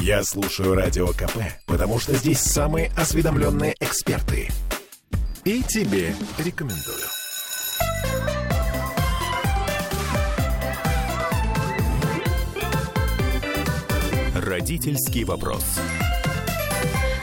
Я слушаю Радио КП, потому что здесь самые осведомленные эксперты. И тебе рекомендую. Родительский вопрос.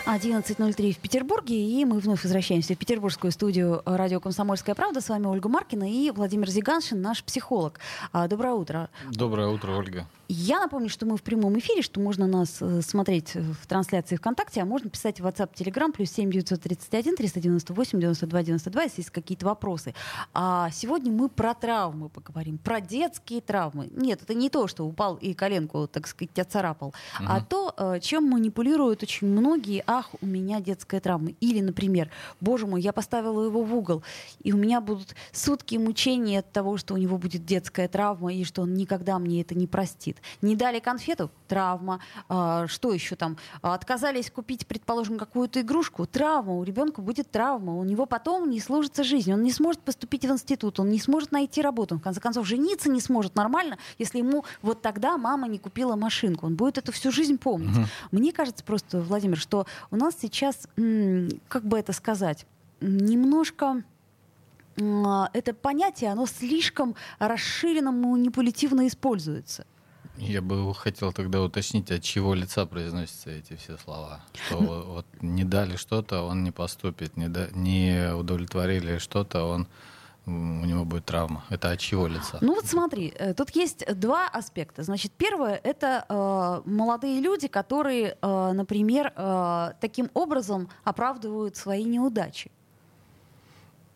11.03 в Петербурге, и мы вновь возвращаемся в петербургскую студию радио «Комсомольская правда». С вами Ольга Маркина и Владимир Зиганшин, наш психолог. А, доброе утро. Доброе утро, Ольга. Я напомню, что мы в прямом эфире, что можно нас э, смотреть в трансляции ВКонтакте, а можно писать в WhatsApp, Telegram, плюс 7 931 398 92 92, если есть какие-то вопросы. А сегодня мы про травмы поговорим, про детские травмы. Нет, это не то, что упал и коленку, так сказать, отцарапал, угу. а то, э, чем манипулируют очень многие, ах, у меня детская травма. Или, например, боже мой, я поставила его в угол, и у меня будут сутки мучений от того, что у него будет детская травма, и что он никогда мне это не простит болит. Не дали конфету – травма. А, что еще там? Отказались купить, предположим, какую-то игрушку – травма. У ребенка будет травма. У него потом не сложится жизнь. Он не сможет поступить в институт, он не сможет найти работу. В конце концов, жениться не сможет нормально, если ему вот тогда мама не купила машинку. Он будет эту всю жизнь помнить. Угу. Мне кажется просто, Владимир, что у нас сейчас, как бы это сказать, немножко это понятие, оно слишком расширенно манипулятивно используется. Я бы хотел тогда уточнить, от чего лица произносятся эти все слова. Что вот не дали что-то, он не поступит, не, да, не удовлетворили что-то, он у него будет травма. Это от чего лица? Ну вот смотри, э, тут есть два аспекта. Значит, первое это э, молодые люди, которые, э, например, э, таким образом оправдывают свои неудачи.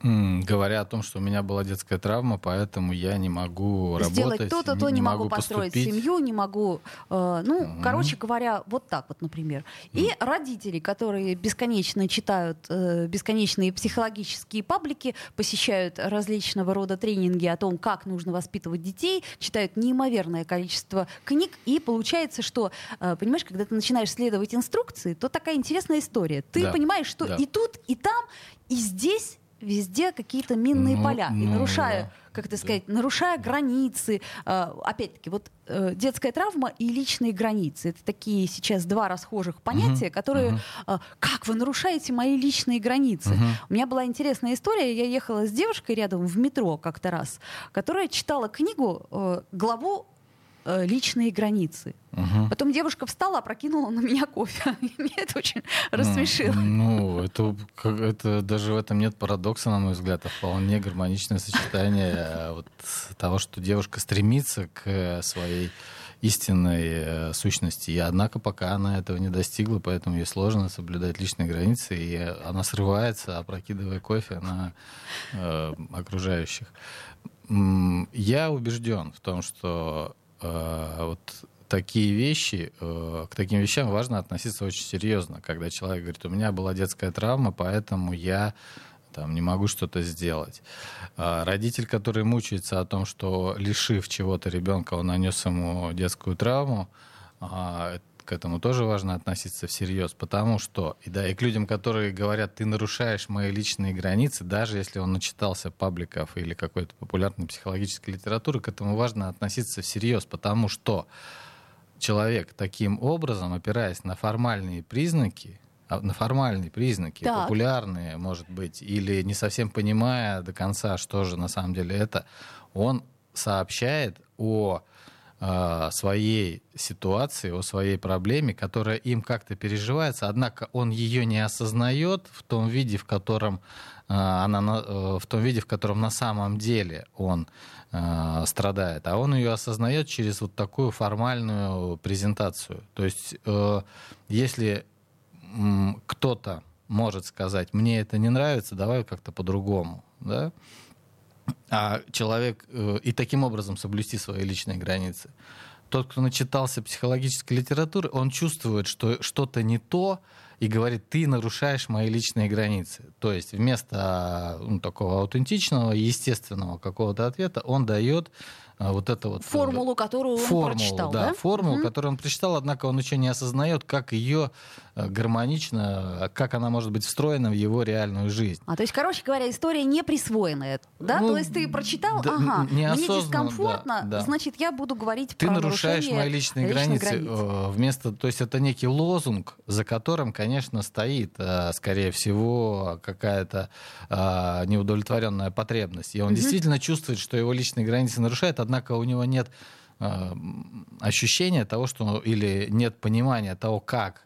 Говоря о том, что у меня была детская травма, поэтому я не могу Сделать работать, то-то, то, не, не могу построить поступить. семью, не могу... Э, ну, угу. короче говоря, вот так вот, например. И угу. родители, которые бесконечно читают э, бесконечные психологические паблики, посещают различного рода тренинги о том, как нужно воспитывать детей, читают неимоверное количество книг, и получается, что, э, понимаешь, когда ты начинаешь следовать инструкции, то такая интересная история. Ты да. понимаешь, что да. и тут, и там, и здесь везде какие-то минные ну, поля. Ну, и нарушая, как это да. сказать, нарушая границы. Э, опять-таки, вот э, детская травма и личные границы. Это такие сейчас два расхожих понятия, угу, которые... Угу. Э, как вы нарушаете мои личные границы? Угу. У меня была интересная история. Я ехала с девушкой рядом в метро как-то раз, которая читала книгу, э, главу э, «Личные границы». Угу. Потом девушка встала, опрокинула на меня кофе. И меня это очень рассмешило. Ну, это, это даже в этом нет парадокса, на мой взгляд, а вполне гармоничное сочетание э, вот того, что девушка стремится к своей истинной э, сущности. И однако пока она этого не достигла, поэтому ей сложно соблюдать личные границы, и она срывается, опрокидывая кофе на э, окружающих. Я убежден в том, что э, вот такие вещи, э, к таким вещам важно относиться очень серьезно. Когда человек говорит, у меня была детская травма, поэтому я там, не могу что-то сделать. А родитель, который мучается о том, что лишив чего-то ребенка, он нанес ему детскую травму, а, к этому тоже важно относиться всерьез, потому что, и да, и к людям, которые говорят, ты нарушаешь мои личные границы, даже если он начитался пабликов или какой-то популярной психологической литературы, к этому важно относиться всерьез, потому что человек таким образом, опираясь на формальные признаки, а, на формальные признаки, так. популярные, может быть, или не совсем понимая до конца, что же на самом деле это, он сообщает о э, своей ситуации, о своей проблеме, которая им как-то переживается, однако он ее не осознает в том виде, в котором э, она, э, в том виде, в котором на самом деле он э, страдает, а он ее осознает через вот такую формальную презентацию. То есть, э, если кто-то может сказать, мне это не нравится, давай как-то по-другому, да, а человек э, и таким образом соблюсти свои личные границы. Тот, кто начитался психологической литературы, он чувствует, что что-то не то, и говорит, ты нарушаешь мои личные границы. То есть вместо ну, такого аутентичного, естественного какого-то ответа он дает а, вот это вот... Формулу, которую он формулу, прочитал, да? да? формулу, Мгм. которую он прочитал, однако он еще не осознает, как ее гармонично, как она может быть встроена в его реальную жизнь. А, то есть, короче говоря, история не присвоенная, да? Ну, то есть ты прочитал, да, ага, мне дискомфортно, да, да. значит, я буду говорить Ты про нарушаешь нарушение мои личные границы. границ. э, Вместо, то есть это некий лозунг, за которым, конечно, стоит, э, скорее всего, какая-то э, неудовлетворенная потребность. И он Мгм. действительно чувствует, что его личные границы нарушает, однако у него нет э, ощущения того, что или нет понимания того, как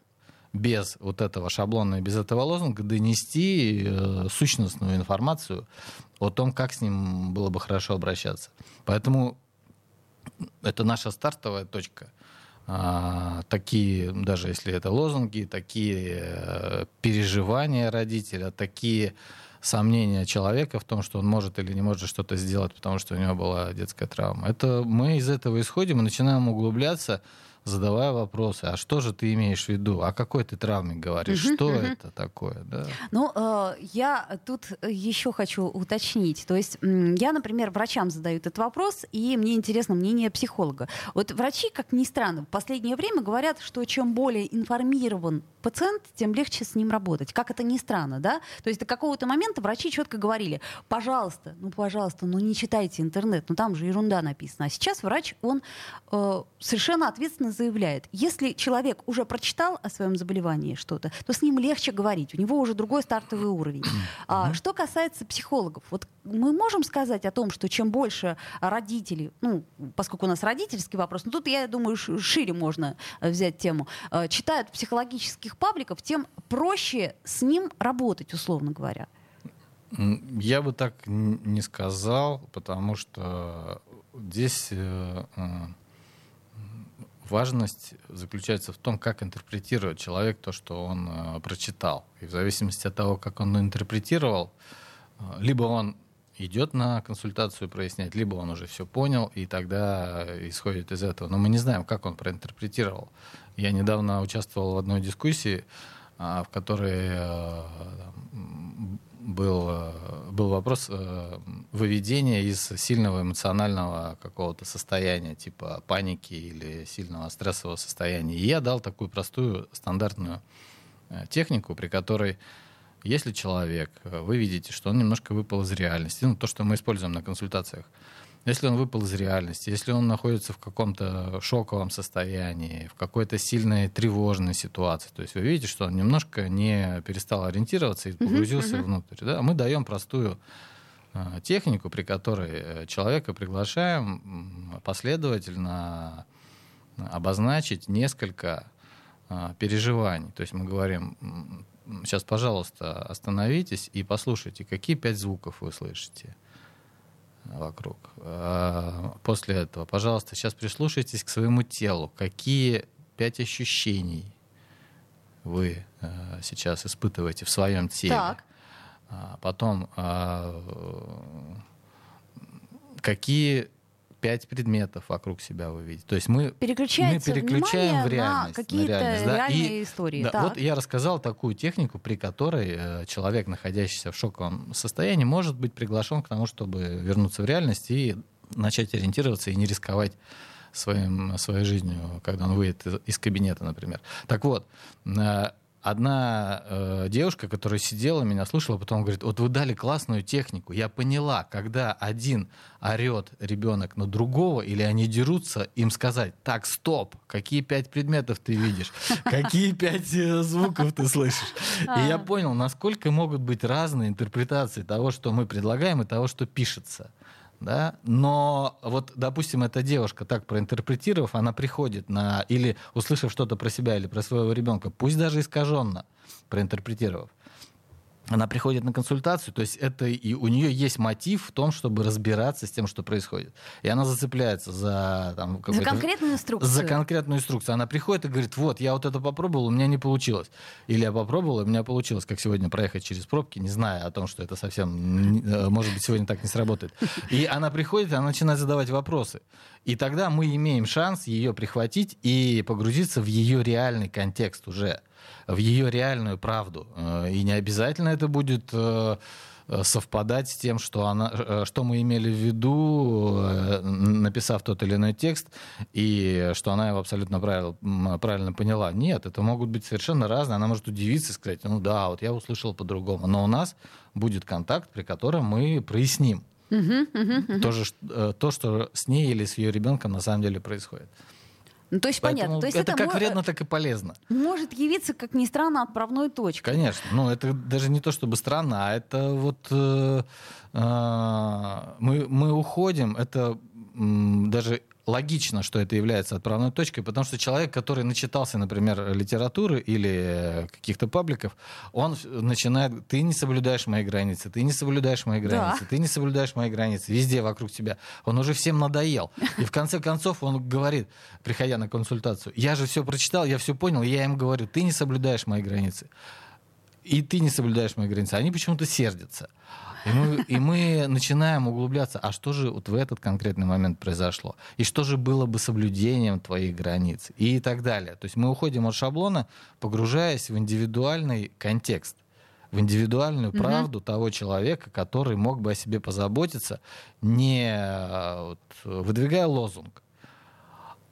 без вот этого шаблона и без этого лозунга донести э, сущностную информацию о том, как с ним было бы хорошо обращаться. Поэтому это наша стартовая точка. А, такие, даже если это лозунги, такие э, переживания родителя, такие сомнения человека в том, что он может или не может что-то сделать, потому что у него была детская травма. Это мы из этого исходим и начинаем углубляться, задавая вопросы. А что же ты имеешь в виду? О какой ты травме говоришь? Мгм, что мгм. это такое? Да. Ну, э, я тут еще хочу уточнить. То есть я, например, врачам задаю этот вопрос, и мне интересно мнение психолога. Вот врачи, как ни странно, в последнее время говорят, что чем более информирован пациент, тем легче с ним работать. Как это ни странно, да? То есть до какого-то момента врачи четко говорили, пожалуйста, ну, пожалуйста, ну, не читайте интернет, ну, там же ерунда написана. А сейчас врач, он э, совершенно ответственно заявляет, если человек уже прочитал о своем заболевании что-то, то с ним легче говорить, у него уже другой стартовый уровень. А, что касается психологов, вот мы можем сказать о том, что чем больше родителей, ну, поскольку у нас родительский вопрос, но тут, я думаю, шире можно взять тему, э, читают психологических пабликов, тем проще с ним работать, условно говоря. Я бы так не сказал, потому что здесь э, э, важность заключается в том, как интерпретирует человек то, что он э, прочитал. И в зависимости от того, как он интерпретировал, э, либо он идет на консультацию прояснять, либо он уже все понял, и тогда исходит из этого. Но мы не знаем, как он проинтерпретировал. Я недавно участвовал в одной дискуссии, а, в которой э, был, э, был вопрос э, выведения из сильного эмоционального какого-то состояния, типа паники или сильного стрессового состояния. И я дал такую простую стандартную э, технику, при которой если человек, вы видите, что он немножко выпал из реальности, ну, то, что мы используем на консультациях, если он выпал из реальности, если он находится в каком-то шоковом состоянии, в какой-то сильной тревожной ситуации, то есть вы видите, что он немножко не перестал ориентироваться и погрузился внутрь, да, мы даем простую э, технику, при которой э, человека приглашаем последовательно обозначить несколько переживаний. То есть мы говорим, сейчас, пожалуйста, остановитесь и послушайте, какие пять звуков вы слышите вокруг. А, После этого, пожалуйста, сейчас прислушайтесь к своему телу. Какие пять ощущений вы э, сейчас испытываете в своем теле? Так. А, Потом, а, какие пять предметов вокруг себя вы видите? То есть мы мы переключаем в реальность. на какие-то да. реальные И- истории. да, Так. вот я рассказал такую технику, при которой э, человек, находящийся в шоковом состоянии, может быть приглашен к тому, чтобы вернуться в реальность и начать ориентироваться и не рисковать своим, своей жизнью, когда он выйдет из, из кабинета, например. Так вот, э, одна э, девушка, которая сидела, меня слушала, потом говорит, вот вы дали классную технику, я поняла, когда один орет ребенок на другого, или они дерутся, им сказать, так, стоп, какие пять предметов ты видишь, какие пять э, звуков ты слышишь. И я понял, насколько могут быть разные интерпретации того, что мы предлагаем, и того, что пишется. Да? Но вот, допустим, эта девушка, так проинтерпретировав, она приходит на... Или услышав что-то про себя или про своего ребенка, пусть даже искаженно проинтерпретировав, она приходит на консультацию, то есть это и у нее есть мотив в том, чтобы разбираться с тем, что происходит. И она зацепляется за... Там, За конкретную инструкцию. за конкретную инструкцию. Она приходит и говорит, вот, я вот это попробовал, у меня не получилось. Или я попробовал, и у меня получилось, как сегодня проехать через пробки, не зная о том, что это совсем, э, может быть, сегодня так не сработает. И она приходит, и она начинает задавать вопросы. И тогда мы имеем шанс ее прихватить и погрузиться в ее реальный контекст уже, в ее реальную правду. Э, И не обязательно это будет э, э, совпадать с тем, что, она, что мы имели в виду, написав тот или иной текст, и что она его абсолютно правил, правильно поняла. Нет, это могут быть совершенно разные. Она может удивиться и сказать, ну да, вот я услышал по-другому. Но у нас будет контакт, при котором мы проясним то, же, то, что с ней или с ее ребенком на самом деле происходит. Ну, то есть Поэтому понятно. То есть это, это как вредно, так и полезно. Может явиться, как ни странно, отправной точкой. Конечно. Ну, это даже не то чтобы странно, а это вот э, э, мы, мы уходим, это даже логично, что это является отправной точкой, потому что человек, который начитался, например, литературы или каких-то пабликов, он начинает, ты не соблюдаешь мои границы, ты не соблюдаешь мои границы, да. ты не соблюдаешь мои границы, везде вокруг тебя. Он уже всем надоел. И в конце концов он говорит, приходя на консультацию, я же все прочитал, я все понял, я им говорю, ты не соблюдаешь мои границы. И ты не соблюдаешь мои границы. Они почему-то сердятся. И мы, и мы начинаем углубляться, а что же вот в этот конкретный момент произошло? И что же было бы соблюдением твоих границ? И так далее. То есть мы уходим от шаблона, погружаясь в индивидуальный контекст в индивидуальную угу. правду того человека, который мог бы о себе позаботиться, не вот, выдвигая лозунг,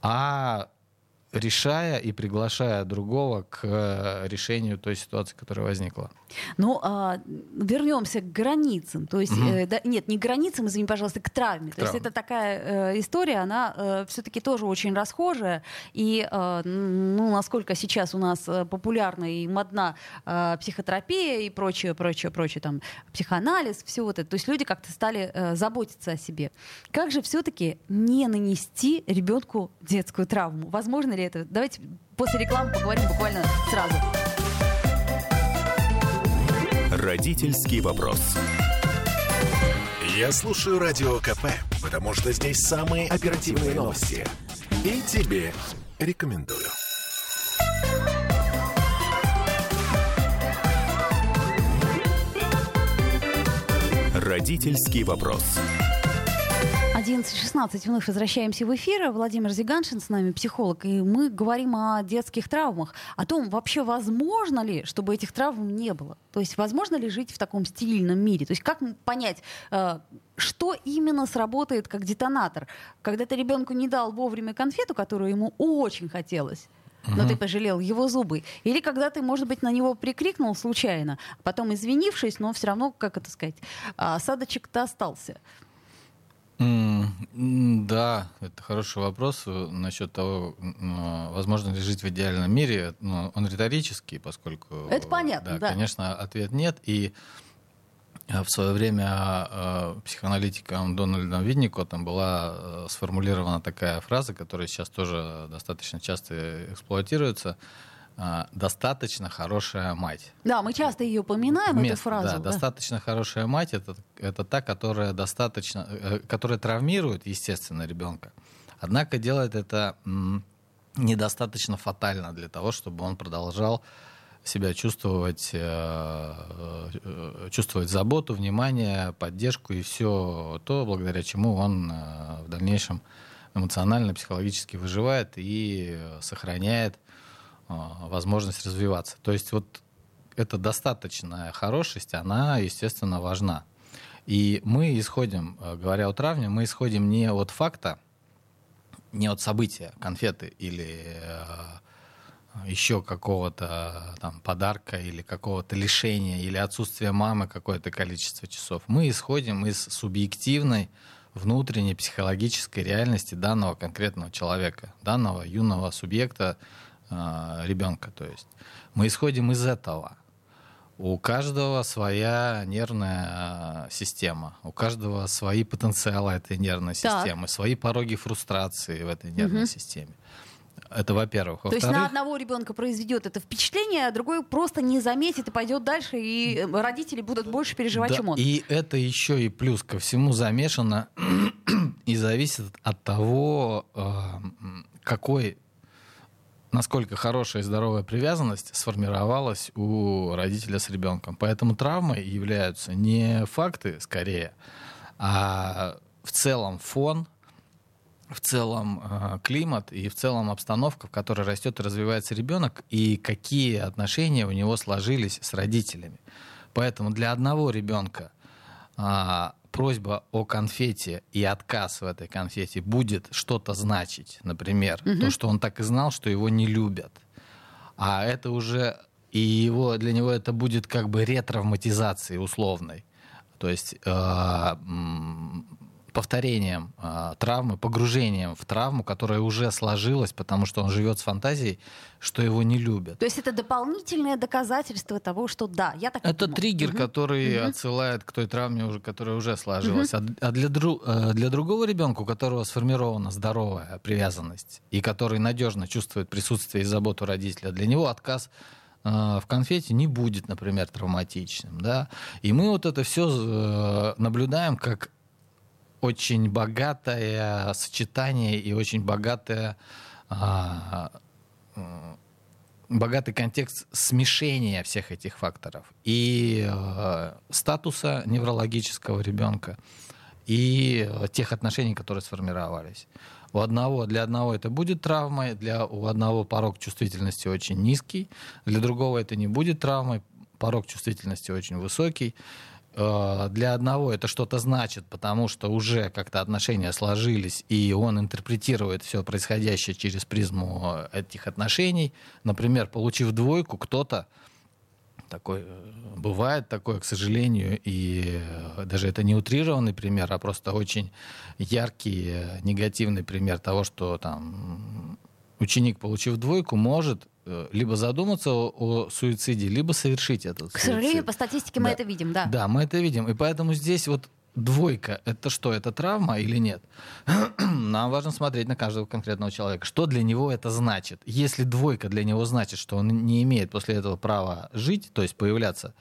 а решая и приглашая другого к э, решению той ситуации, которая возникла. Ну, а, вернемся к границам. То есть, угу. э, да, нет, не к границам, извини, пожалуйста, к травме. К То есть это такая э, история, она э, все-таки тоже очень расхожая. И, э, ну, насколько сейчас у нас э, популярна и модна э, психотерапия и прочее, прочее, прочее, там, психоанализ, все вот это. То есть люди как-то стали э, заботиться о себе. Как же все-таки не нанести ребенку детскую травму? Возможно ли это? Давайте после рекламы поговорим буквально сразу. Родительский вопрос. Я слушаю радио КП, потому что здесь самые оперативные новости. И тебе рекомендую. Родительский вопрос. 11.16 вновь возвращаемся в эфир. Владимир Зиганшин с нами, психолог, и мы говорим о детских травмах, о том, вообще возможно ли, чтобы этих травм не было. То есть возможно ли жить в таком стерильном мире? То есть как понять, э, что именно сработает как детонатор? Когда ты ребенку не дал вовремя конфету, которую ему очень хотелось, но ты пожалел его зубы. Или когда ты, может быть, на него прикрикнул случайно, а потом извинившись, но все равно, как это сказать, осадочек-то остался. Да, это хороший вопрос э, насчет того, возможно ли жить в идеальном мире. Он риторический, поскольку... Это понятно, да. да. Конечно, ответ нет. И э, в свое время э, психоаналитиком Дональдом Винникотом была сформулирована такая фраза, которая сейчас тоже достаточно часто эксплуатируется — а, достаточно хорошая мать. Да, мы часто ее упоминаем, Место, эту фразу. Да, да, достаточно хорошая мать это, это та, которая достаточно, э, которая травмирует, естественно, ребенка. Однако делает это недостаточно фатально для того, чтобы он продолжал себя чувствовать, э, э, чувствовать заботу, внимание, поддержку и все то, благодаря чему он в дальнейшем эмоционально, психологически выживает и сохраняет а, возможность развиваться. То есть вот эта достаточная хорошесть, она, естественно, важна. И мы исходим, э, говоря о травме, мы исходим не от факта, не от события, конфеты или э, еще какого-то там подарка или какого-то лишения или отсутствия мамы какое-то количество часов. Мы исходим из субъективной внутренней психологической реальности данного конкретного человека, данного юного субъекта, э, ребенка. То есть мы исходим из этого. У каждого своя нервная система, у каждого свои потенциалы этой нервной так. системы, свои пороги фрустрации в этой нервной угу. системе. Это во-первых. То есть на одного ребенка произведет это впечатление, а другой просто не заметит и пойдет дальше, и родители будут больше переживать, да, чем он. И это еще и плюс ко всему замешано и зависит от того, э, какой насколько хорошая и здоровая привязанность сформировалась у родителя с ребенком. Поэтому травмой являются не факты, скорее, а в целом фон, в целом э, климат и в целом обстановка, в которой растет и развивается ребенок, и какие отношения у него сложились с родителями. Поэтому для одного ребенка а, просьба о конфете и отказ в этой конфете будет что-то значить, например, Мгм. то, что он так и знал, что его не любят, а это уже и его для него это будет как бы ретравматизацией условной, то есть э, повторением э, травмы, погружением в травму, которая уже сложилась, потому что он живет с фантазией, что его не любят. То есть это дополнительное доказательство того, что да, я так Это думал. триггер, Мгм. который Мгм. отсылает к той травме, уже, которая уже сложилась. А, д- а для, дру- э, для другого ребенка, у которого сформирована здоровая привязанность и который надежно чувствует присутствие и заботу родителя, для него отказ э, в конфете не будет, например, травматичным. Да? И мы вот это все наблюдаем как очень богатое сочетание и очень богатое а, богатый контекст смешения всех этих факторов и э, статуса неврологического ребенка и тех отношений, которые сформировались. У одного, для одного это будет травмой, для у одного порог чувствительности очень низкий, для другого это не будет травмой, порог чувствительности очень высокий. Э, Для одного это что-то значит, потому что уже как-то отношения сложились, и он интерпретирует все происходящее через призму э, этих отношений. Например, получив двойку, кто-то такой э, бывает такое, к сожалению, и даже это не утрированный пример, а просто очень яркий негативный пример того, что там ученик, получив двойку, может либо задуматься о, о суициде, либо совершить этот К сожалению, суицид. по статистике мы Да. это видим, да. Да, мы это видим. И поэтому здесь вот двойка, это что, это травма или нет? Нам важно смотреть на каждого конкретного человека. Что для него это значит? Если двойка для него значит, что он не имеет после этого права жить, то есть появляться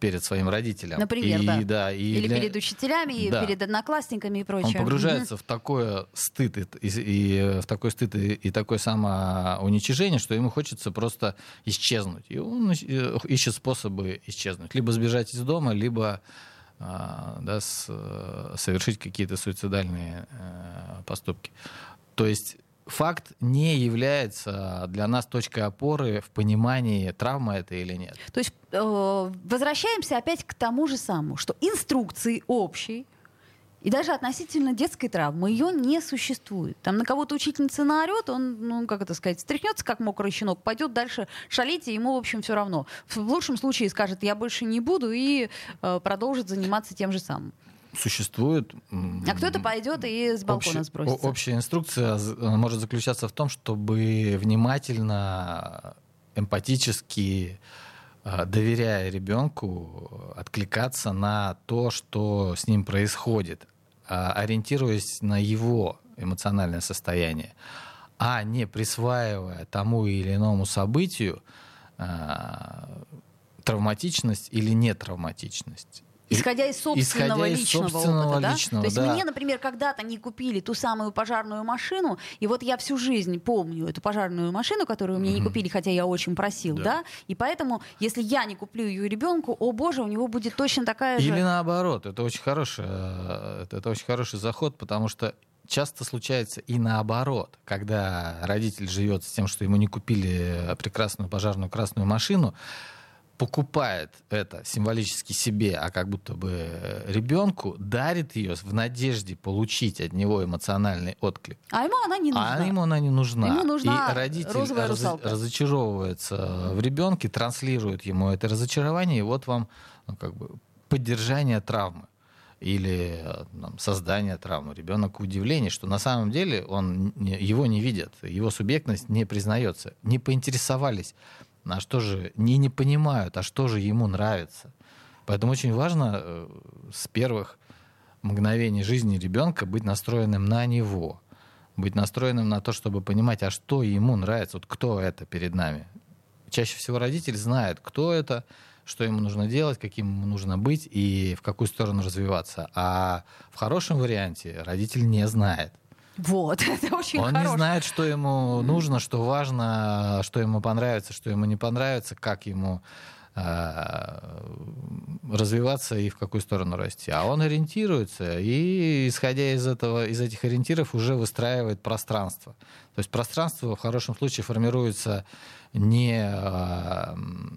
перед своим родителем. Например, и, да. и Или для- перед учителями, и Да. перед одноклассниками и он прочее. погружается в такое стыд и, и- и в такой стыд и, и такое самоуничижение, что ему хочется просто исчезнуть. И он э, ищет способы исчезнуть. Либо сбежать из дома, либо а, да, с- э, совершить какие-то суицидальные э, поступки. То есть факт не является для нас точкой опоры в понимании, травма это или нет. То есть э, возвращаемся опять к тому же самому, что инструкции общей и даже относительно детской травмы ее не существует. Там на кого-то учительница наорет, он, ну, как это сказать, стряхнется, как мокрый щенок, пойдет дальше шалить, и ему, в общем, все равно. В лучшем случае скажет, я больше не буду, и э, продолжит заниматься тем же самым. Существует. А кто-то пойдет и с балкона Общая- сбросится. Общая инструкция э, может заключаться в том, чтобы внимательно, эмпатически, э, доверяя ребенку, откликаться на то, что с ним происходит, а, ориентируясь на его эмоциональное состояние, а не присваивая тому или иному событию а, травматичность или нетравматичность. Исходя из собственного Исходя из личного собственного опыта, да? личного, То есть да. мне, например, когда-то не купили ту самую пожарную машину, и вот я всю жизнь помню эту пожарную машину, которую мне не Мгм. купили, хотя я очень просил, да. Да. И поэтому, если я не куплю ее ребенку, о боже, у него будет точно такая же. Или наоборот, это очень хороший, э, это очень хороший заход, потому что часто случается и наоборот, когда родитель живет с тем, что ему не купили прекрасную пожарную красную машину, покупает это символически себе, а как будто бы ребенку, дарит ее в надежде получить от него эмоциональный отклик. А ему она не нужна. А ему она не нужна. Ему нужна и родитель раз- русалка. разочаровывается в ребенке, транслирует ему это разочарование, и вот вам ну, как бы поддержание травмы или э, там, создание травмы. Ребенок удивление, что на самом деле он, его не видят, его субъектность не признается. Не поинтересовались, а что же, не, не понимают, а что же ему нравится. Поэтому очень важно э, с первых мгновений жизни ребенка быть настроенным на него, быть настроенным на то, чтобы понимать, а что ему нравится, вот кто это перед нами. Чаще всего родитель знает, кто это, что ему нужно делать, каким ему нужно быть и в какую сторону развиваться. А в хорошем варианте родитель не знает. Вот, это очень Он хорошо. не знает, что ему нужно, что важно, что ему понравится, что ему не понравится, как ему э, развиваться и в какую сторону расти. А он ориентируется и, исходя из этого, из этих ориентиров, уже выстраивает пространство. То есть пространство в хорошем случае формируется не э,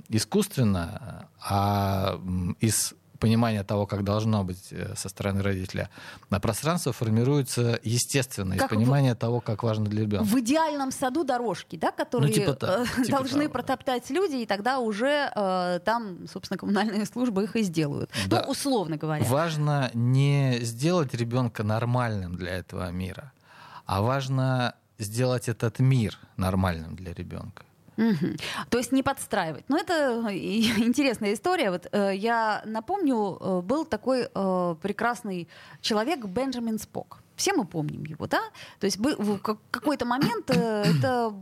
искусственно, а из понимания того, как должно быть э, со стороны родителя, а пространство формируется естественно, Как из понимания того, как важно для ребенка. В идеальном саду дорожки, да, которые Ну, типа так, э, типа должны того, да. протоптать люди, и тогда уже э, там, собственно, коммунальные службы их и сделают. Да. Ну, условно говоря. Важно не сделать ребенка нормальным для этого мира, а важно сделать этот мир нормальным для ребенка. Мгм. То есть не подстраивать. Но это и- интересная история. Вот э, я напомню, э, был такой э, прекрасный человек Бенджамин Спок. Все мы помним его, да? То есть бы- в как- какой-то момент э, это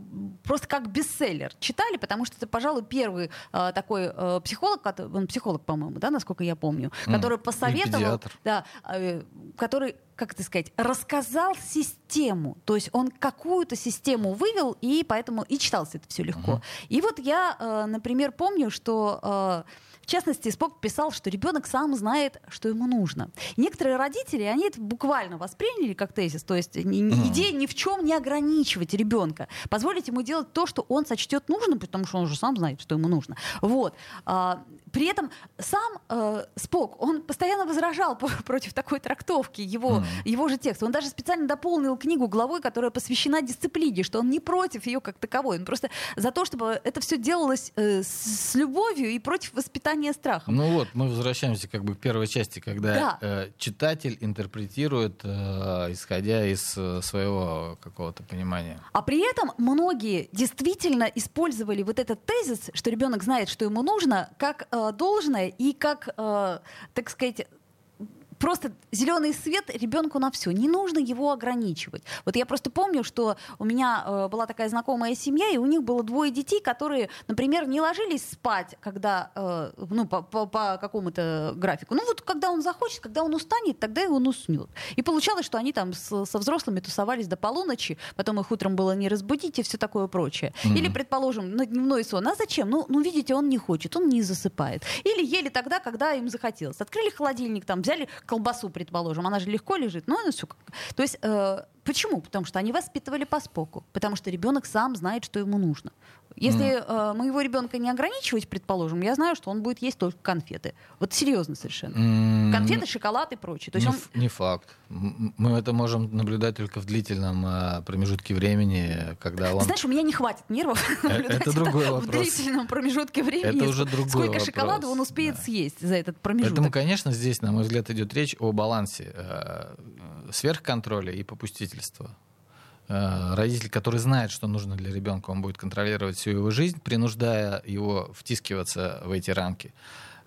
просто как бестселлер читали, потому что это, пожалуй, первый э, такой э, психолог, он психолог, по-моему, да, насколько я помню, М, который посоветовал, да, э, который, как это сказать, рассказал систему. То есть он какую-то систему вывел, и поэтому и читалось это все легко. Мгм. И вот я, например, помню, что в частности, Спок писал, что ребенок сам знает, что ему нужно. И некоторые родители, они это буквально восприняли как тезис, то есть Мгм. идея ни в чем не ограничивать ребенка, позволить ему делать то, что он сочтет нужным, потому что он же сам знает, что ему нужно. Вот. А, при этом сам э, Спок, он постоянно возражал по- против такой трактовки его, Мгм. его же текста. Он даже специально дополнил книгу главой, которая посвящена дисциплине, что он не против ее как таковой. Он просто за то, чтобы это все делалось э, с, с любовью и против воспитания страха. Ну вот, мы возвращаемся как бы к первой части, когда Да. э, читатель интерпретирует, э, исходя из э, своего какого-то понимания. А при этом многие действительно использовали вот этот тезис, что ребенок знает, что ему нужно, как э, должное и как, э, так сказать, просто зеленый свет ребенку на все. Не нужно его ограничивать. Вот я просто помню, что у меня э, была такая знакомая семья, и у них было двое детей, которые, например, не ложились спать, когда, э, ну, по, по- по какому-то графику. Ну, вот когда он захочет, когда он устанет, тогда и он уснет. И получалось, что они там с- со взрослыми тусовались до полуночи, потом их утром было не разбудить и все такое прочее. Мгм. Или, предположим, на дневной сон. А зачем? Ну, ну, видите, он не хочет, он не засыпает. Или ели тогда, когда им захотелось. Открыли холодильник, там, взяли колбасу, предположим, она же легко лежит. Ну, это все. То есть, э, почему? Потому что они воспитывали по споку. Потому что ребенок сам знает, что ему нужно. Если э, моего ребенка не ограничивать, предположим, я знаю, что он будет есть только конфеты. Вот серьезно совершенно. М, Конфеты, шоколад и прочее. То есть не, он не факт. Мы это можем наблюдать только в длительном э, промежутке времени, когда Ты он... знаешь, у меня не хватит нервов наблюдать это другой в вопрос. длительном промежутке времени. Это уже другой Сколько вопрос, шоколада он успеет да. съесть за этот промежуток. Поэтому, конечно, здесь, на мой взгляд, идет речь о балансе э, сверхконтроля и попустительства. Э, Родитель, который знает, что нужно для ребенка, он будет контролировать всю его жизнь, принуждая его втискиваться в эти рамки.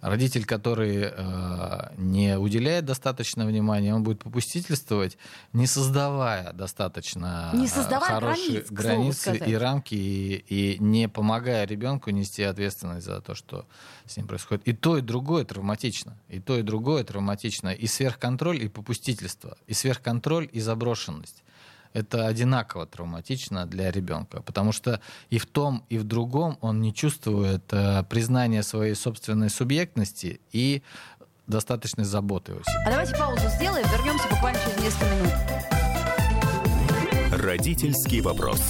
Родитель, который э, не уделяет достаточно внимания, он будет попустительствовать, не создавая достаточно Не э, создавая хорошие границ, границы и рамки, и, и не помогая ребенку нести ответственность за то, что с ним происходит. И то, и другое травматично. И то, и другое травматично. И сверхконтроль, и попустительство. И сверхконтроль, и заброшенность. Это одинаково травматично для ребенка, потому что и в том, и в другом он не чувствует э, признания своей собственной субъектности и достаточной заботы о себе. А давайте паузу сделаем, вернемся буквально через несколько минут. Родительский вопрос.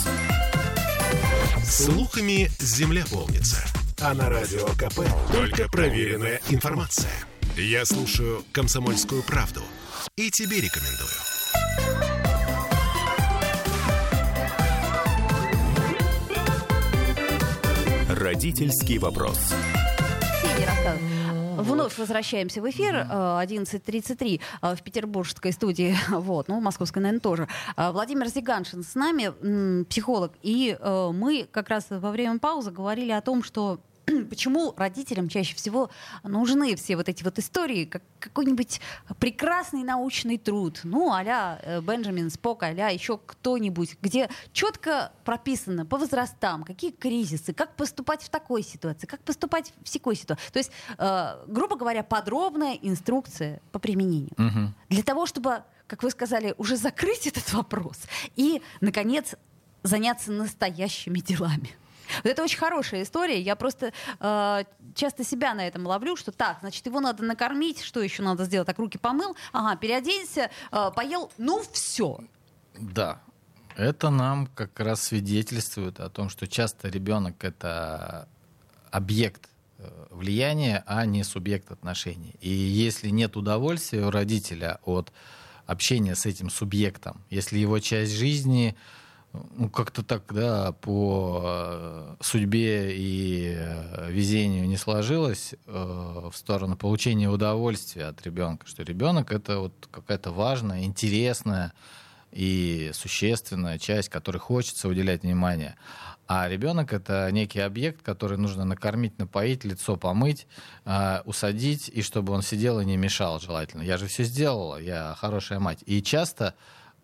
Слухами земля полнится. А на радио КП только проверенная информация. Я слушаю «Комсомольскую правду» и тебе рекомендую. Родительский вопрос. Вновь возвращаемся в эфир. э, 11.33 э, в петербургской студии. Вот, ну, московской, наверное, тоже. Э, Владимир Зиганшин с нами, психолог. И э, мы как раз во время паузы говорили о том, что почему родителям чаще всего нужны все вот эти вот истории, как какой-нибудь прекрасный научный труд, ну, а-ля э, Бенджамин Спок, а-ля еще кто-нибудь, где четко прописано по возрастам, какие кризисы, как поступать в такой ситуации, как поступать в секой ситуации. То есть, э, грубо говоря, подробная инструкция по применению. Мгм. Для того, чтобы, как вы сказали, уже закрыть этот вопрос и, наконец, заняться настоящими делами. Вот это очень хорошая история. Я просто э, часто себя на этом ловлю, что так, значит, его надо накормить, что еще надо сделать? Так, руки помыл, ага, переоденься, э, поел, ну все. Да. Это нам как раз свидетельствует о том, что часто ребенок это объект влияние, а не субъект отношений. И если нет удовольствия у родителя от общения с этим субъектом, если его часть жизни ну, как-то так, да, по э, судьбе и э, везению не сложилось э, в сторону получения удовольствия от ребенка, что ребенок это вот какая-то важная, интересная и существенная часть, которой хочется уделять внимание. А ребенок это некий объект, который нужно накормить, напоить, лицо помыть, э, усадить, и чтобы он сидел и не мешал желательно. Я же все сделала, я хорошая мать. И часто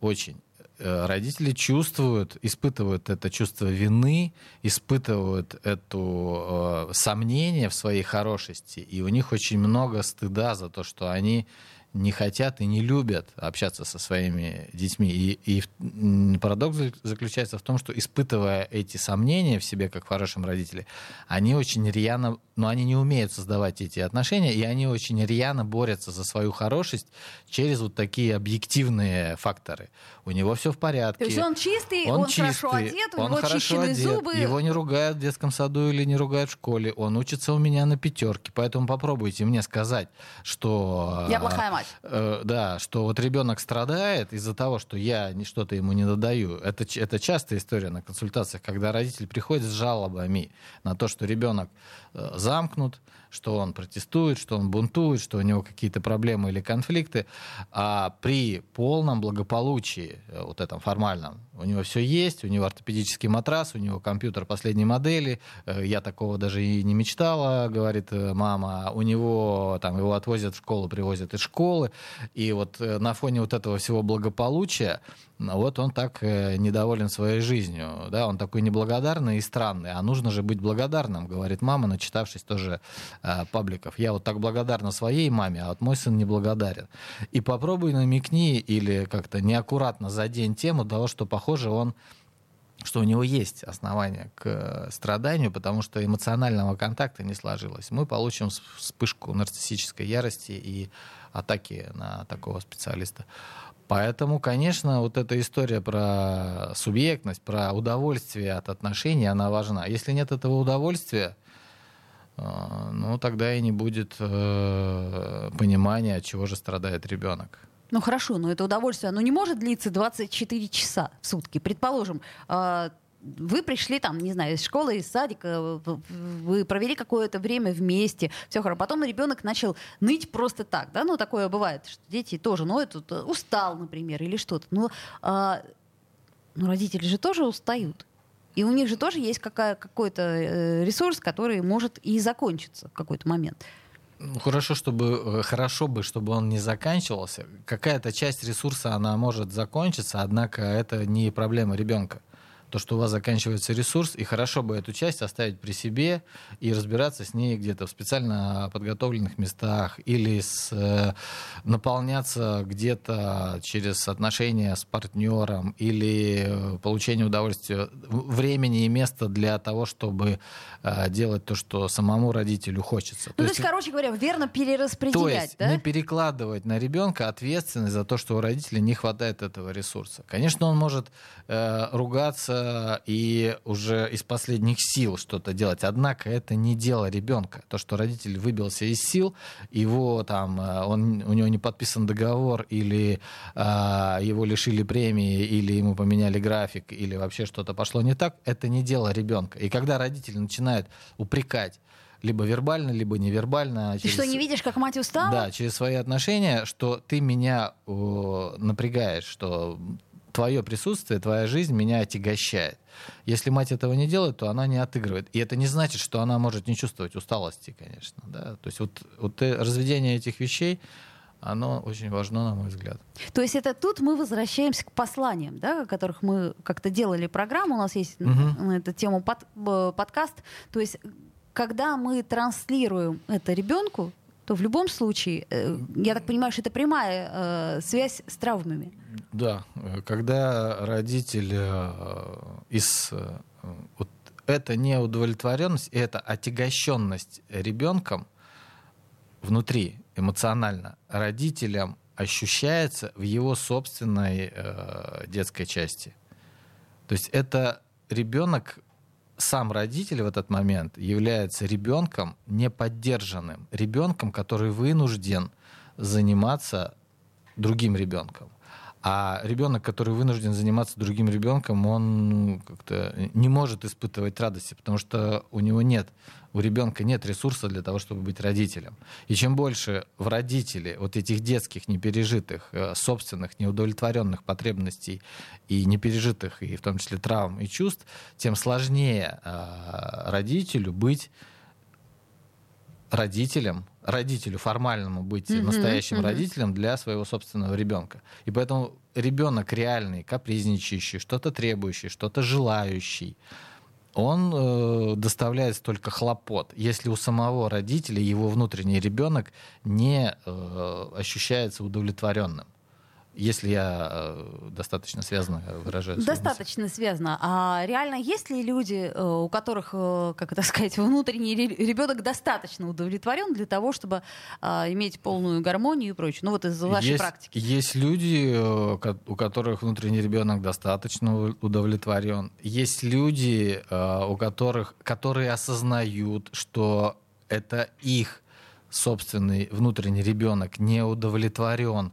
очень родители чувствуют, испытывают это чувство вины, испытывают это э, сомнение в своей хорошести, и у них очень много стыда за то, что они не хотят и не любят общаться со своими детьми. И, и парадокс заключается в том, что испытывая эти сомнения в себе, как в хорошем родителе, они очень рьяно, но они не умеют создавать эти отношения, и они очень рьяно борются за свою хорошесть через вот такие объективные факторы. У него все в порядке. То есть он чистый, он, он чистый, хорошо одет, у он него хорошо одет, зубы. Его не ругают в детском саду или не ругают в школе. Он учится у меня на пятерке. Поэтому попробуйте мне сказать, что... Я плохая мать. Э, да, что вот ребенок страдает из-за того, что я что-то ему не додаю. Это, это частая история на консультациях, когда родитель приходит с жалобами на то, что ребенок замкнут, что он протестует, что он бунтует, что у него какие-то проблемы или конфликты. А при полном благополучии, э, вот этом формальном, у него все есть, у него ортопедический матрас, у него компьютер последней модели, э, я такого даже и не мечтала, говорит э, мама, у него там его отвозят в школу, привозят из школы, и вот на фоне вот этого всего благополучия вот он так недоволен своей жизнью, да, он такой неблагодарный и странный, а нужно же быть благодарным, говорит мама, начитавшись тоже э, пабликов. Я вот так благодарна своей маме, а вот мой сын не благодарен. И попробуй намекни или как-то неаккуратно задень тему того, что, похоже, он что у него есть основания к страданию, потому что эмоционального контакта не сложилось. Мы получим вспышку нарциссической ярости и атаки на такого специалиста. Поэтому, конечно, вот эта история про субъектность, про удовольствие от отношений, она важна. Если нет этого удовольствия, а, ну тогда и не будет э, понимания, от чего же страдает ребенок. Ну хорошо, но это удовольствие, оно не может длиться 24 часа в сутки. Предположим, а, вы пришли там, не знаю, из школы, из садика, вы провели какое-то время вместе, все хорошо. Потом ребенок начал ныть просто так, да, ну такое бывает, что дети тоже ноют, устал, например, или что-то. Но, а, но родители же тоже устают. И у них же тоже есть какая, какой-то э, ресурс, который может и закончиться в какой-то момент. Ну, хорошо, чтобы, э, хорошо бы, чтобы он не заканчивался. Какая-то часть ресурса, она может закончиться, однако это не проблема ребенка то, что у вас заканчивается ресурс, и хорошо бы эту часть оставить при себе и разбираться с ней где-то в специально подготовленных местах или с, э, наполняться где-то через отношения с партнером или э, получение удовольствия, времени и места для того, чтобы э, делать то, что самому родителю хочется. Ну, то, то есть, короче говоря, верно перераспределять, то есть да? не перекладывать на ребенка ответственность за то, что у родителей не хватает этого ресурса. Конечно, он может э, ругаться и уже из последних сил что-то делать. Однако это не дело ребенка. То, что родитель выбился из сил, его там, э, он, у него не подписан договор, или а, его лишили премии, или ему поменяли график, или вообще что-то пошло не так, это не дело ребенка. И когда родители начинают упрекать либо вербально, либо невербально. Ты через... что, не видишь, как мать устала? Да, через свои отношения, что ты меня о, напрягаешь, что твое присутствие, твоя жизнь меня отягощает. Если мать этого не делает, то она не отыгрывает. И это не значит, что она может не чувствовать усталости, конечно. Да? То есть вот, вот разведение этих вещей, оно очень важно, на мой взгляд. То есть это тут мы возвращаемся к посланиям, да, о которых мы как-то делали программу, у нас есть угу. на эту тему под, подкаст. То есть когда мы транслируем это ребенку, то в любом случае, э, я так понимаю, что это прямая э, связь с травмами. Да, когда родитель э, из э, вот это неудовлетворенность, это отягощенность ребенком внутри эмоционально родителям ощущается в его собственной э, детской части. То есть это ребенок сам родитель в этот момент является ребенком неподдержанным, ребенком, который вынужден заниматься другим ребенком. А ребенок, который вынужден заниматься другим ребенком, он как-то не может испытывать радости, потому что у него нет, у ребенка нет ресурса для того, чтобы быть родителем. И чем больше в родителе вот этих детских, непережитых, э, собственных, неудовлетворенных потребностей и непережитых, и в том числе травм и чувств, тем сложнее э, родителю быть родителем, родителю формальному быть mm-hmm, настоящим mm-hmm. родителем для своего собственного ребенка. И поэтому ребенок реальный, капризничающий, что-то требующий, что-то желающий, он э, доставляет столько хлопот, если у самого родителя его внутренний ребенок не э, ощущается удовлетворенным если я э, достаточно связано выражаюсь. Достаточно связано. А реально есть ли люди, э, у которых, э, как это сказать, внутренний ребенок достаточно удовлетворен для того, чтобы иметь полную гармонию и прочее? Ну вот из вашей есть, практики. Есть люди, у которых внутренний ребенок достаточно удовлетворен. Есть люди, у которых, которые осознают, что это их собственный внутренний ребенок не удовлетворен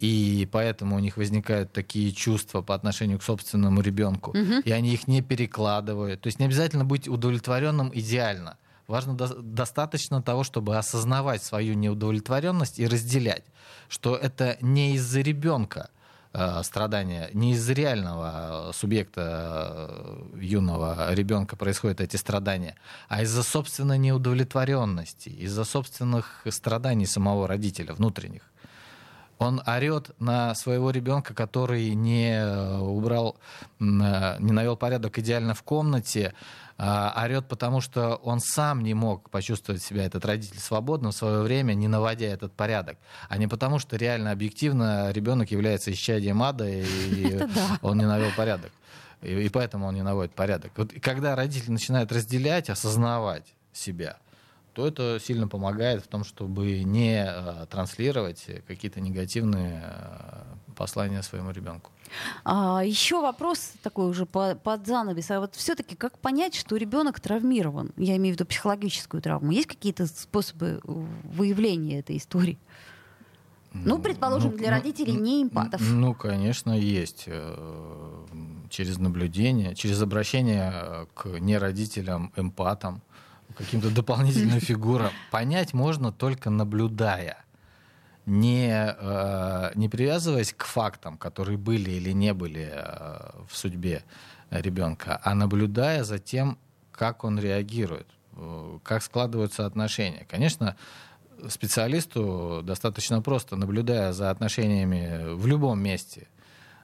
и поэтому у них возникают такие чувства по отношению к собственному ребенку, угу. и они их не перекладывают. То есть не обязательно быть удовлетворенным идеально. Важно до- достаточно того, чтобы осознавать свою неудовлетворенность и разделять, что это не из-за ребенка э, страдания, не из-за реального субъекта э, юного ребенка происходят эти страдания, а из-за собственной неудовлетворенности, из-за собственных страданий самого родителя внутренних. Он орет на своего ребенка, который не э, убрал, э, не навел порядок идеально в комнате, а орет, потому что он сам не мог почувствовать себя, этот родитель, свободным в свое время, не наводя этот порядок. А не потому, что реально объективно ребенок является исчадием ада, и он не навел порядок. И поэтому он не наводит порядок. Вот когда родитель начинает разделять, осознавать себя – то это сильно помогает в том, чтобы не э, транслировать какие-то негативные э, послания своему ребенку. А, еще вопрос такой уже по, под занавес. А вот все-таки как понять, что ребенок травмирован? Я имею в виду психологическую травму. Есть какие-то способы выявления этой истории? Ну, предположим, ну, для ну, родителей не эмпатов. Ну, конечно, есть. Э, через наблюдение, через обращение к неродителям, эмпатам каким-то дополнительным фигурам, понять можно только наблюдая, не, э, не привязываясь к фактам, которые были или не были э, в судьбе ребенка, а наблюдая за тем, как он реагирует, э, как складываются отношения. Конечно, специалисту достаточно просто, наблюдая за отношениями в любом месте –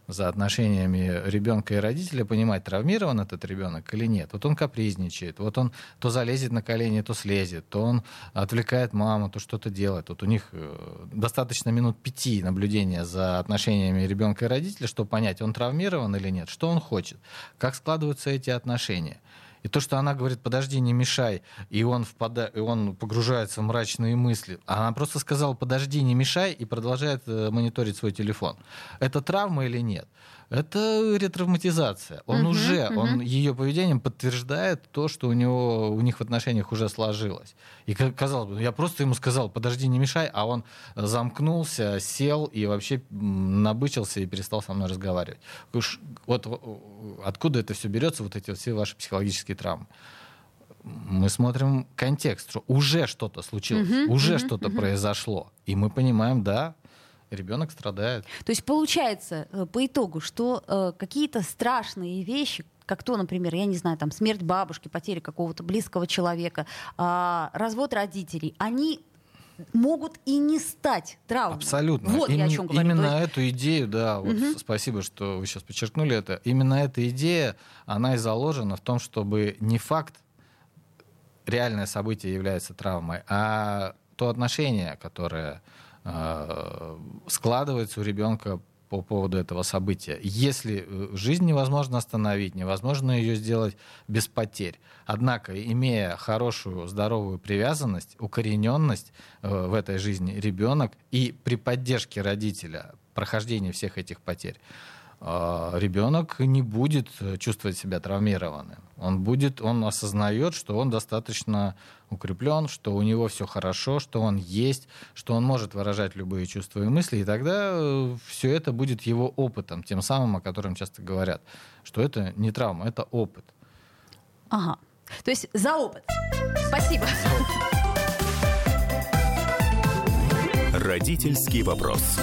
за отношениями ребенка и родителя, понимать, травмирован этот ребенок или нет. Вот он капризничает, вот он то залезет на колени, то слезет, то он отвлекает маму, то что-то делает. Вот у них э, достаточно минут пяти наблюдения за отношениями ребенка и родителя, чтобы понять, он травмирован или нет, что он хочет, как складываются эти отношения. И то, что она говорит, подожди, не мешай, и он, впада... и он погружается в мрачные мысли, она просто сказала, подожди, не мешай, и продолжает э, мониторить свой телефон. Это травма или нет? Это ретравматизация. Он uh-huh, уже, uh-huh. он ее поведением подтверждает то, что у него, у них в отношениях уже сложилось. И казалось бы, я просто ему сказал, подожди, не мешай, а он замкнулся, сел и вообще набычился и перестал со мной разговаривать. Вот откуда это все берется, вот эти вот все ваши психологические травмы? мы смотрим контекст, что уже что-то случилось, uh-huh, уже uh-huh, что-то uh-huh. произошло, и мы понимаем, да, ребенок страдает. То есть получается э, по итогу, что э, какие-то страшные вещи, как то, например, я не знаю, там смерть бабушки, потеря какого-то близкого человека, э, развод родителей, они могут и не стать травмой. Абсолютно. Вот Им, я о чем говорю. Именно есть... эту идею, да, вот угу. спасибо, что вы сейчас подчеркнули это. Именно эта идея, она и заложена в том, чтобы не факт реальное событие является травмой, а то отношение, которое складывается у ребенка по поводу этого события. Если э, жизнь невозможно остановить, невозможно ее сделать без потерь. Однако, имея хорошую, здоровую привязанность, укорененность э, в этой жизни ребенок и при поддержке родителя прохождения всех этих потерь, ребенок не будет чувствовать себя травмированным. Он будет, он осознает, что он достаточно укреплен, что у него все хорошо, что он есть, что он может выражать любые чувства и мысли, и тогда э, все это будет его опытом, тем самым, о котором часто говорят, что это не травма, это опыт. Ага. То есть за опыт. Спасибо. Родительский вопрос.